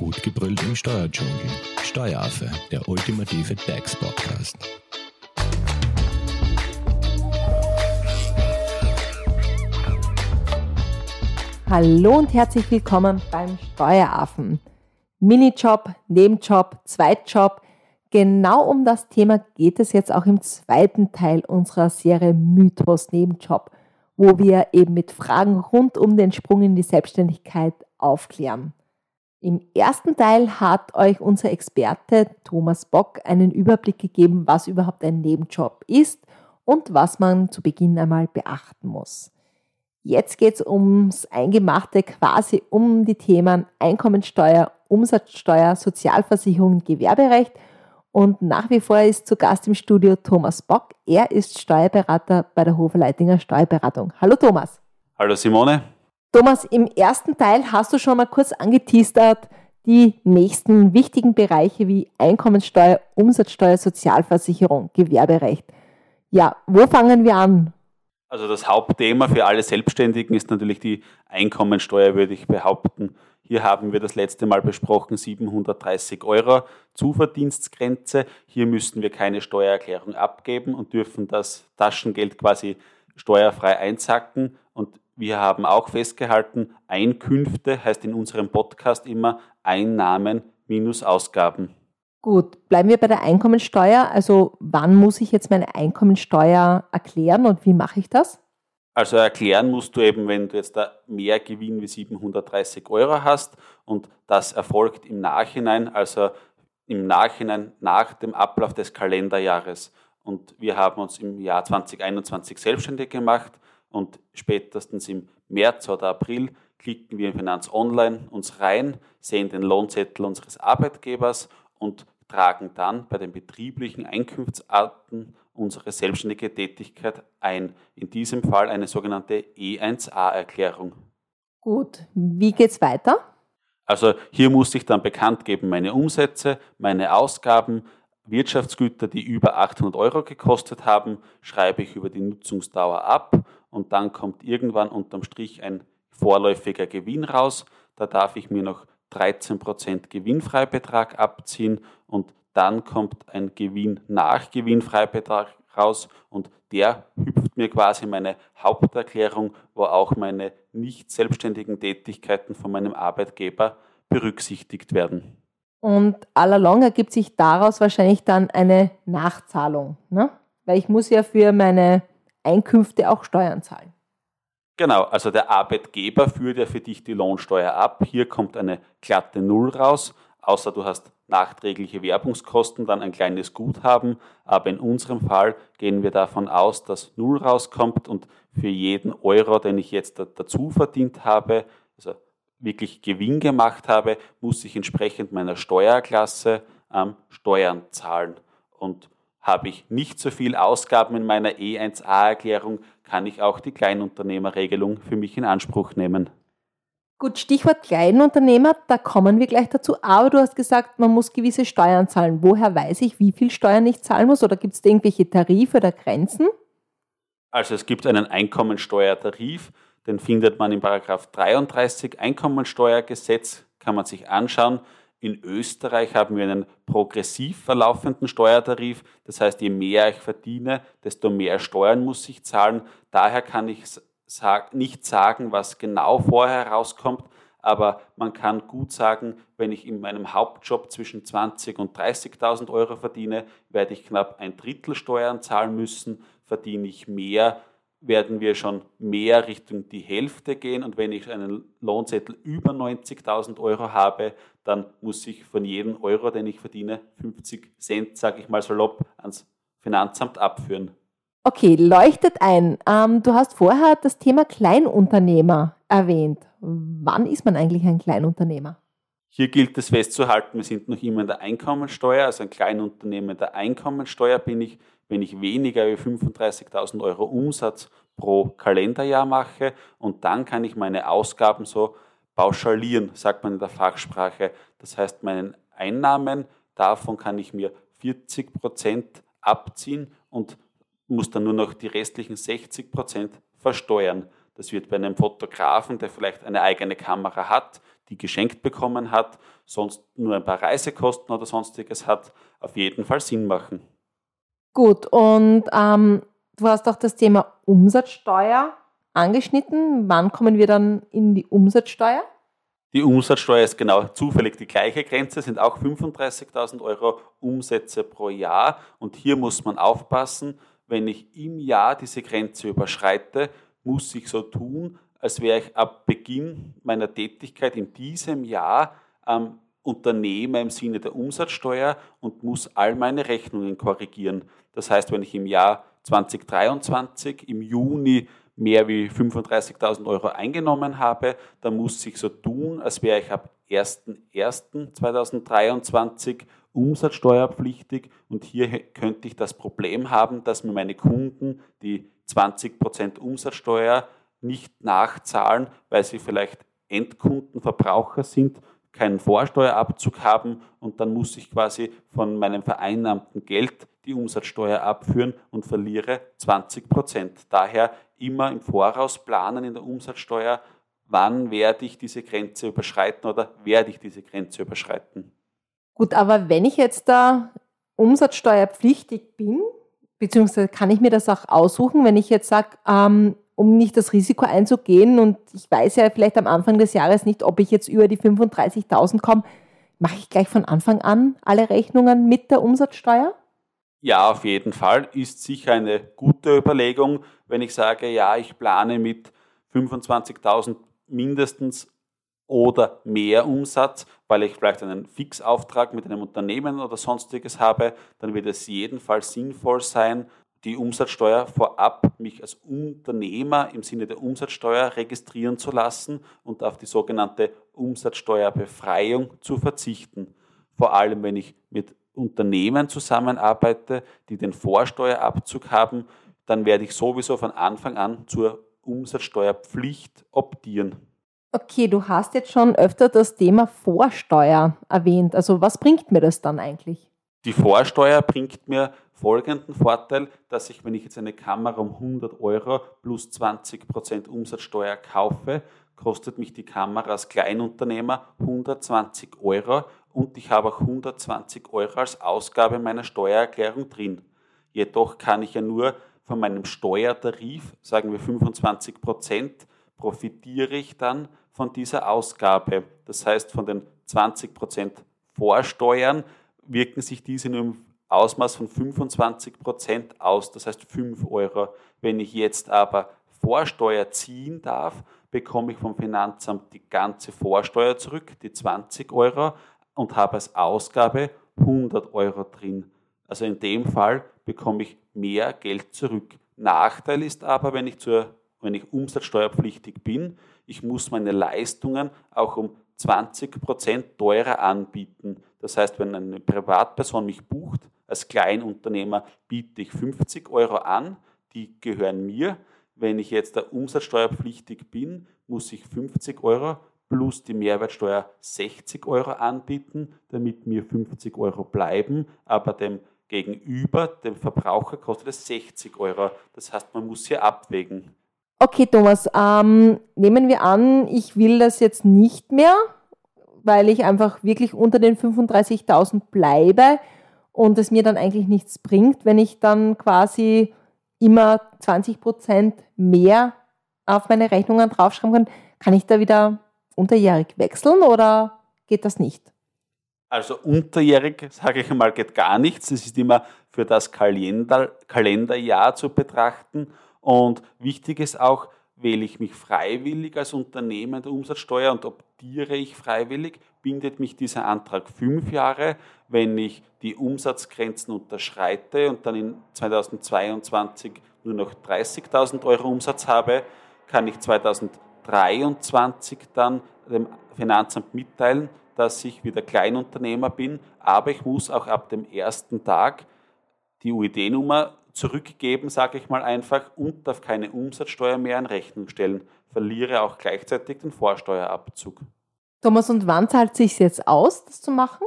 Gut gebrüllt im Steuerdschungel. Steueraffe, der ultimative DAX-Podcast. Hallo und herzlich willkommen beim Steueraffen. Minijob, Nebenjob, Zweitjob. Genau um das Thema geht es jetzt auch im zweiten Teil unserer Serie Mythos Nebenjob, wo wir eben mit Fragen rund um den Sprung in die Selbstständigkeit aufklären. Im ersten Teil hat euch unser Experte Thomas Bock einen Überblick gegeben, was überhaupt ein Nebenjob ist und was man zu Beginn einmal beachten muss. Jetzt geht es ums Eingemachte, quasi um die Themen Einkommensteuer, Umsatzsteuer, Sozialversicherung, Gewerberecht. Und nach wie vor ist zu Gast im Studio Thomas Bock. Er ist Steuerberater bei der Hofer-Leitinger Steuerberatung. Hallo Thomas. Hallo Simone. Thomas, im ersten Teil hast du schon mal kurz angeteasert, die nächsten wichtigen Bereiche wie Einkommensteuer, Umsatzsteuer, Sozialversicherung, Gewerberecht. Ja, wo fangen wir an? Also das Hauptthema für alle Selbstständigen ist natürlich die Einkommensteuer, würde ich behaupten. Hier haben wir das letzte Mal besprochen 730 Euro Zuverdienstgrenze. Hier müssen wir keine Steuererklärung abgeben und dürfen das Taschengeld quasi steuerfrei einsacken. Und wir haben auch festgehalten, Einkünfte heißt in unserem Podcast immer Einnahmen minus Ausgaben. Gut, bleiben wir bei der Einkommensteuer. Also wann muss ich jetzt meine Einkommensteuer erklären und wie mache ich das? Also erklären musst du eben, wenn du jetzt da mehr Gewinn wie 730 Euro hast und das erfolgt im Nachhinein, also im Nachhinein nach dem Ablauf des Kalenderjahres. Und wir haben uns im Jahr 2021 selbstständig gemacht und spätestens im März oder April klicken wir in Finanz Online uns rein, sehen den Lohnzettel unseres Arbeitgebers und tragen dann bei den betrieblichen Einkunftsarten unsere selbstständige Tätigkeit ein. In diesem Fall eine sogenannte E1A-Erklärung. Gut, wie geht's weiter? Also hier muss ich dann bekannt geben meine Umsätze, meine Ausgaben, Wirtschaftsgüter, die über 800 Euro gekostet haben, schreibe ich über die Nutzungsdauer ab und dann kommt irgendwann unterm Strich ein vorläufiger Gewinn raus. Da darf ich mir noch 13% Gewinnfreibetrag abziehen und dann kommt ein Gewinn nach Gewinnfreibetrag raus und der hüpft mir quasi meine Haupterklärung, wo auch meine nicht selbstständigen Tätigkeiten von meinem Arbeitgeber berücksichtigt werden. Und allalong ergibt sich daraus wahrscheinlich dann eine Nachzahlung, ne? weil ich muss ja für meine Einkünfte auch Steuern zahlen. Genau, also der Arbeitgeber führt ja für dich die Lohnsteuer ab. Hier kommt eine glatte Null raus, außer du hast nachträgliche Werbungskosten, dann ein kleines Guthaben. Aber in unserem Fall gehen wir davon aus, dass Null rauskommt und für jeden Euro, den ich jetzt dazu verdient habe, also wirklich Gewinn gemacht habe, muss ich entsprechend meiner Steuerklasse ähm, Steuern zahlen. Und habe ich nicht so viel Ausgaben in meiner E1A-Erklärung, kann ich auch die Kleinunternehmerregelung für mich in Anspruch nehmen. Gut, Stichwort Kleinunternehmer, da kommen wir gleich dazu. Aber du hast gesagt, man muss gewisse Steuern zahlen. Woher weiß ich, wie viel Steuern ich zahlen muss? Oder gibt es irgendwelche Tarife oder Grenzen? Also es gibt einen Einkommensteuertarif, den findet man in Paragraph 33 Einkommensteuergesetz, kann man sich anschauen. In Österreich haben wir einen progressiv verlaufenden Steuertarif. Das heißt, je mehr ich verdiene, desto mehr Steuern muss ich zahlen. Daher kann ich nicht sagen, was genau vorher rauskommt, aber man kann gut sagen, wenn ich in meinem Hauptjob zwischen 20 und 30.000 Euro verdiene, werde ich knapp ein Drittel Steuern zahlen müssen. Verdiene ich mehr, werden wir schon mehr Richtung die Hälfte gehen. Und wenn ich einen Lohnzettel über 90.000 Euro habe, dann muss ich von jedem Euro, den ich verdiene, 50 Cent, sage ich mal salopp, ans Finanzamt abführen. Okay, leuchtet ein. Ähm, du hast vorher das Thema Kleinunternehmer erwähnt. Wann ist man eigentlich ein Kleinunternehmer? Hier gilt es festzuhalten, wir sind noch immer in der Einkommensteuer, also ein Kleinunternehmer der Einkommensteuer bin ich, wenn ich weniger als 35.000 Euro Umsatz pro Kalenderjahr mache und dann kann ich meine Ausgaben so pauschalieren, sagt man in der Fachsprache. Das heißt, meinen Einnahmen, davon kann ich mir 40 Prozent abziehen und muss dann nur noch die restlichen 60 Prozent versteuern. Das wird bei einem Fotografen, der vielleicht eine eigene Kamera hat, die geschenkt bekommen hat, sonst nur ein paar Reisekosten oder sonstiges hat, auf jeden Fall Sinn machen. Gut, und ähm, du hast auch das Thema Umsatzsteuer angeschnitten. Wann kommen wir dann in die Umsatzsteuer? Die Umsatzsteuer ist genau zufällig die gleiche Grenze, sind auch 35.000 Euro Umsätze pro Jahr. Und hier muss man aufpassen, wenn ich im Jahr diese Grenze überschreite, muss ich so tun, als wäre ich ab Beginn meiner Tätigkeit in diesem Jahr ähm, Unternehmer im Sinne der Umsatzsteuer und muss all meine Rechnungen korrigieren. Das heißt, wenn ich im Jahr 2023 im Juni mehr wie 35.000 Euro eingenommen habe, dann muss ich so tun, als wäre ich ab 01.01.2023 umsatzsteuerpflichtig und hier könnte ich das Problem haben, dass mir meine Kunden die 20% Umsatzsteuer nicht nachzahlen, weil sie vielleicht Endkundenverbraucher sind, keinen Vorsteuerabzug haben und dann muss ich quasi von meinem vereinnahmten Geld die Umsatzsteuer abführen und verliere 20 Prozent. Daher immer im Voraus planen in der Umsatzsteuer, wann werde ich diese Grenze überschreiten oder werde ich diese Grenze überschreiten. Gut, aber wenn ich jetzt da umsatzsteuerpflichtig bin, beziehungsweise kann ich mir das auch aussuchen, wenn ich jetzt sage, ähm, um nicht das Risiko einzugehen. Und ich weiß ja vielleicht am Anfang des Jahres nicht, ob ich jetzt über die 35.000 komme, mache ich gleich von Anfang an alle Rechnungen mit der Umsatzsteuer? Ja, auf jeden Fall. Ist sicher eine gute Überlegung, wenn ich sage, ja, ich plane mit 25.000 mindestens oder mehr Umsatz, weil ich vielleicht einen Fixauftrag mit einem Unternehmen oder sonstiges habe, dann wird es jedenfalls sinnvoll sein, die Umsatzsteuer vorab mich als Unternehmer im Sinne der Umsatzsteuer registrieren zu lassen und auf die sogenannte Umsatzsteuerbefreiung zu verzichten. Vor allem, wenn ich mit Unternehmen zusammenarbeite, die den Vorsteuerabzug haben, dann werde ich sowieso von Anfang an zur Umsatzsteuerpflicht optieren. Okay, du hast jetzt schon öfter das Thema Vorsteuer erwähnt. Also was bringt mir das dann eigentlich? Die Vorsteuer bringt mir folgenden Vorteil, dass ich, wenn ich jetzt eine Kamera um 100 Euro plus 20% Umsatzsteuer kaufe, kostet mich die Kamera als Kleinunternehmer 120 Euro und ich habe auch 120 Euro als Ausgabe meiner Steuererklärung drin. Jedoch kann ich ja nur von meinem Steuertarif, sagen wir 25 Prozent, profitiere ich dann von dieser Ausgabe. Das heißt, von den 20 Prozent Vorsteuern wirken sich diese nur im Ausmaß von 25 Prozent aus, das heißt 5 Euro. Wenn ich jetzt aber Vorsteuer ziehen darf, bekomme ich vom Finanzamt die ganze Vorsteuer zurück, die 20 Euro, und habe als Ausgabe 100 Euro drin. Also in dem Fall bekomme ich mehr Geld zurück. Nachteil ist aber, wenn ich, zur, wenn ich umsatzsteuerpflichtig bin, ich muss meine Leistungen auch um 20 Prozent teurer anbieten. Das heißt, wenn eine Privatperson mich bucht, als Kleinunternehmer biete ich 50 Euro an, die gehören mir. Wenn ich jetzt da umsatzsteuerpflichtig bin, muss ich 50 Euro plus die Mehrwertsteuer 60 Euro anbieten, damit mir 50 Euro bleiben, aber dem Gegenüber, dem Verbraucher, kostet es 60 Euro. Das heißt, man muss hier abwägen. Okay, Thomas, ähm, nehmen wir an, ich will das jetzt nicht mehr, weil ich einfach wirklich unter den 35.000 bleibe und es mir dann eigentlich nichts bringt, wenn ich dann quasi immer 20 Prozent mehr auf meine Rechnungen draufschreiben kann. Kann ich da wieder unterjährig wechseln oder geht das nicht? Also unterjährig, sage ich einmal, geht gar nichts. Es ist immer für das Kalender, Kalenderjahr zu betrachten. Und wichtig ist auch, wähle ich mich freiwillig als Unternehmen der Umsatzsteuer und optiere ich freiwillig, bindet mich dieser Antrag fünf Jahre. Wenn ich die Umsatzgrenzen unterschreite und dann in 2022 nur noch 30.000 Euro Umsatz habe, kann ich 2023 23 dann dem Finanzamt mitteilen, dass ich wieder Kleinunternehmer bin, aber ich muss auch ab dem ersten Tag die UID-Nummer zurückgeben, sage ich mal einfach, und darf keine Umsatzsteuer mehr in Rechnung stellen, verliere auch gleichzeitig den Vorsteuerabzug. Thomas, und wann zahlt es sich jetzt aus, das zu machen?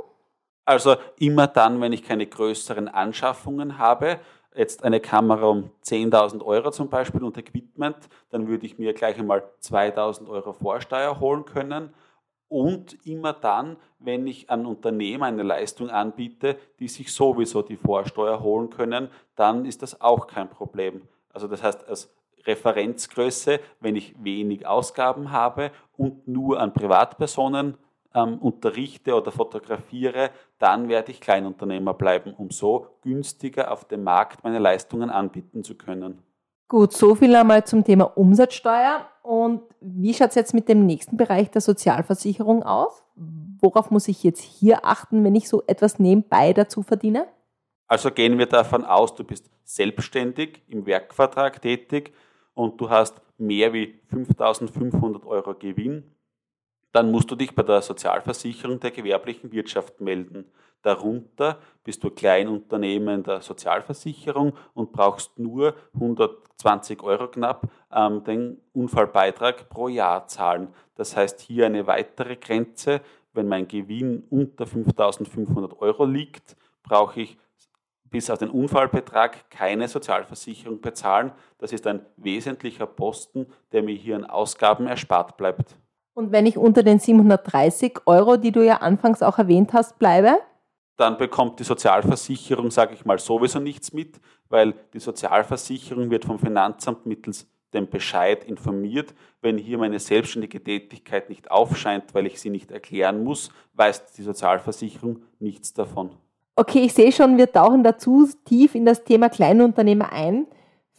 Also immer dann, wenn ich keine größeren Anschaffungen habe. jetzt eine Kamera um 10.000 Euro zum Beispiel und Equipment, dann würde ich mir gleich einmal 2.000 Euro Vorsteuer holen können. Und immer dann, wenn ich an Unternehmen eine Leistung anbiete, die sich sowieso die Vorsteuer holen können, dann ist das auch kein Problem. Also das heißt, als Referenzgröße, wenn ich wenig Ausgaben habe und nur an Privatpersonen ähm, unterrichte oder fotografiere, dann werde ich Kleinunternehmer bleiben, um so günstiger auf dem Markt meine Leistungen anbieten zu können. Gut, so viel einmal zum Thema Umsatzsteuer. Und wie schaut es jetzt mit dem nächsten Bereich der Sozialversicherung aus? Worauf muss ich jetzt hier achten, wenn ich so etwas nebenbei dazu verdiene? Also gehen wir davon aus, du bist selbstständig im Werkvertrag tätig und du hast mehr wie 5500 Euro Gewinn dann musst du dich bei der Sozialversicherung der gewerblichen Wirtschaft melden. Darunter bist du Kleinunternehmen der Sozialversicherung und brauchst nur 120 Euro knapp ähm, den Unfallbeitrag pro Jahr zahlen. Das heißt hier eine weitere Grenze. Wenn mein Gewinn unter 5500 Euro liegt, brauche ich bis auf den Unfallbetrag keine Sozialversicherung bezahlen. Das ist ein wesentlicher Posten, der mir hier an Ausgaben erspart bleibt. Und wenn ich unter den 730 Euro, die du ja anfangs auch erwähnt hast, bleibe? Dann bekommt die Sozialversicherung, sage ich mal, sowieso nichts mit, weil die Sozialversicherung wird vom Finanzamt mittels dem Bescheid informiert. Wenn hier meine selbstständige Tätigkeit nicht aufscheint, weil ich sie nicht erklären muss, weiß die Sozialversicherung nichts davon. Okay, ich sehe schon, wir tauchen dazu tief in das Thema Kleinunternehmer ein.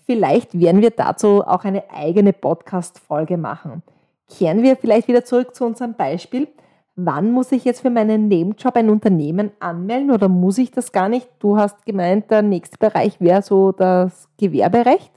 Vielleicht werden wir dazu auch eine eigene Podcast-Folge machen. Kehren wir vielleicht wieder zurück zu unserem Beispiel. Wann muss ich jetzt für meinen Nebenjob ein Unternehmen anmelden oder muss ich das gar nicht? Du hast gemeint, der nächste Bereich wäre so das Gewerberecht.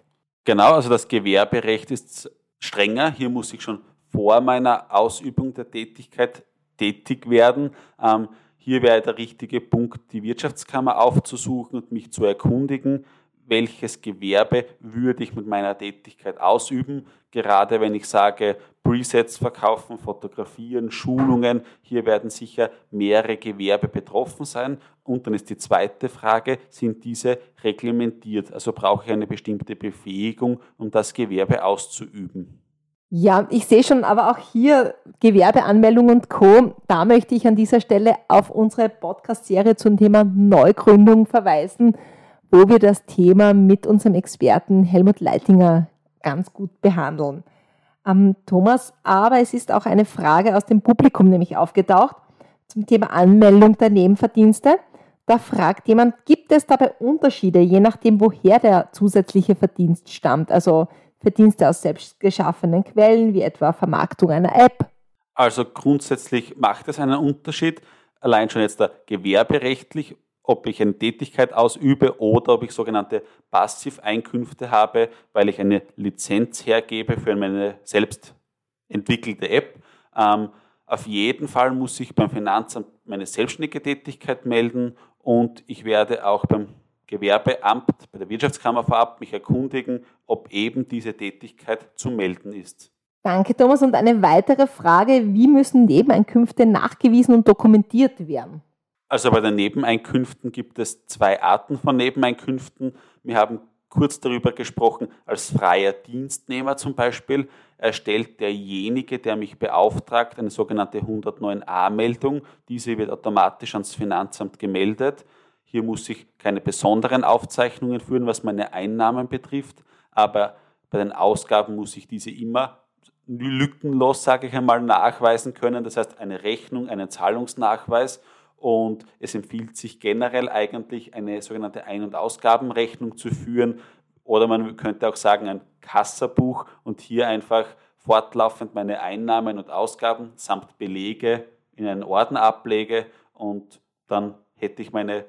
Genau, also das Gewerberecht ist strenger. Hier muss ich schon vor meiner Ausübung der Tätigkeit tätig werden. Ähm, hier wäre der richtige Punkt, die Wirtschaftskammer aufzusuchen und mich zu erkundigen, welches Gewerbe würde ich mit meiner Tätigkeit ausüben. Gerade wenn ich sage, Presets verkaufen, fotografieren, Schulungen, hier werden sicher mehrere Gewerbe betroffen sein. Und dann ist die zweite Frage, sind diese reglementiert? Also brauche ich eine bestimmte Befähigung, um das Gewerbe auszuüben? Ja, ich sehe schon, aber auch hier Gewerbeanmeldung und Co. Da möchte ich an dieser Stelle auf unsere Podcast-Serie zum Thema Neugründung verweisen wo wir das Thema mit unserem Experten Helmut Leitinger ganz gut behandeln. Ähm, Thomas, aber es ist auch eine Frage aus dem Publikum nämlich aufgetaucht zum Thema Anmeldung der Nebenverdienste. Da fragt jemand, gibt es dabei Unterschiede, je nachdem, woher der zusätzliche Verdienst stammt? Also Verdienste aus selbst geschaffenen Quellen, wie etwa Vermarktung einer App? Also grundsätzlich macht es einen Unterschied, allein schon jetzt da gewerberechtlich ob ich eine Tätigkeit ausübe oder ob ich sogenannte Passiveinkünfte habe, weil ich eine Lizenz hergebe für meine selbst entwickelte App. Ähm, auf jeden Fall muss ich beim Finanzamt meine selbstständige Tätigkeit melden und ich werde auch beim Gewerbeamt, bei der Wirtschaftskammer vorab mich erkundigen, ob eben diese Tätigkeit zu melden ist. Danke, Thomas. Und eine weitere Frage, wie müssen Nebeneinkünfte nachgewiesen und dokumentiert werden? Also bei den Nebeneinkünften gibt es zwei Arten von Nebeneinkünften. Wir haben kurz darüber gesprochen, als freier Dienstnehmer zum Beispiel erstellt derjenige, der mich beauftragt, eine sogenannte 109a-Meldung. Diese wird automatisch ans Finanzamt gemeldet. Hier muss ich keine besonderen Aufzeichnungen führen, was meine Einnahmen betrifft, aber bei den Ausgaben muss ich diese immer lückenlos, sage ich einmal, nachweisen können. Das heißt, eine Rechnung, einen Zahlungsnachweis und es empfiehlt sich generell eigentlich eine sogenannte Ein- und Ausgabenrechnung zu führen oder man könnte auch sagen ein Kassabuch und hier einfach fortlaufend meine Einnahmen und Ausgaben samt Belege in einen Orden ablege und dann hätte ich meine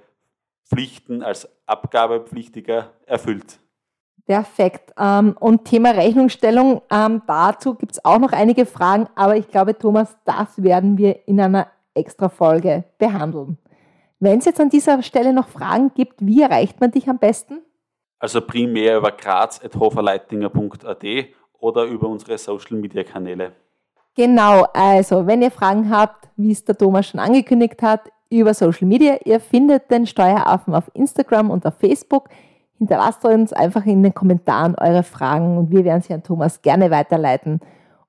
Pflichten als Abgabepflichtiger erfüllt. Perfekt. Ähm, und Thema Rechnungsstellung, ähm, dazu gibt es auch noch einige Fragen, aber ich glaube, Thomas, das werden wir in einer extra Folge behandeln. Wenn es jetzt an dieser Stelle noch Fragen gibt, wie erreicht man dich am besten? Also primär über graz.hoferleitinger.at oder über unsere Social Media Kanäle. Genau, also wenn ihr Fragen habt, wie es der Thomas schon angekündigt hat, über Social Media. Ihr findet den Steueraffen auf Instagram und auf Facebook. Hinterlasst uns einfach in den Kommentaren eure Fragen und wir werden sie an Thomas gerne weiterleiten.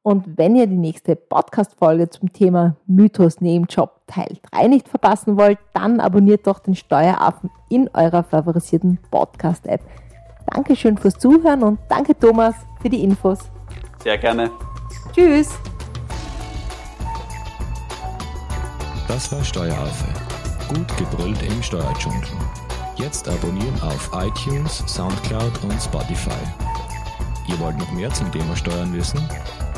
Und wenn ihr die nächste Podcast-Folge zum Thema Mythos Nebenjob Teil 3 nicht verpassen wollt, dann abonniert doch den Steueraffen in eurer favorisierten Podcast-App. Dankeschön fürs Zuhören und danke Thomas für die Infos. Sehr gerne. Tschüss. Das war Steueraffe. Gut gebrüllt im Steuerdschungel. Jetzt abonnieren auf iTunes, Soundcloud und Spotify. Ihr wollt noch mehr zum Thema Steuern wissen?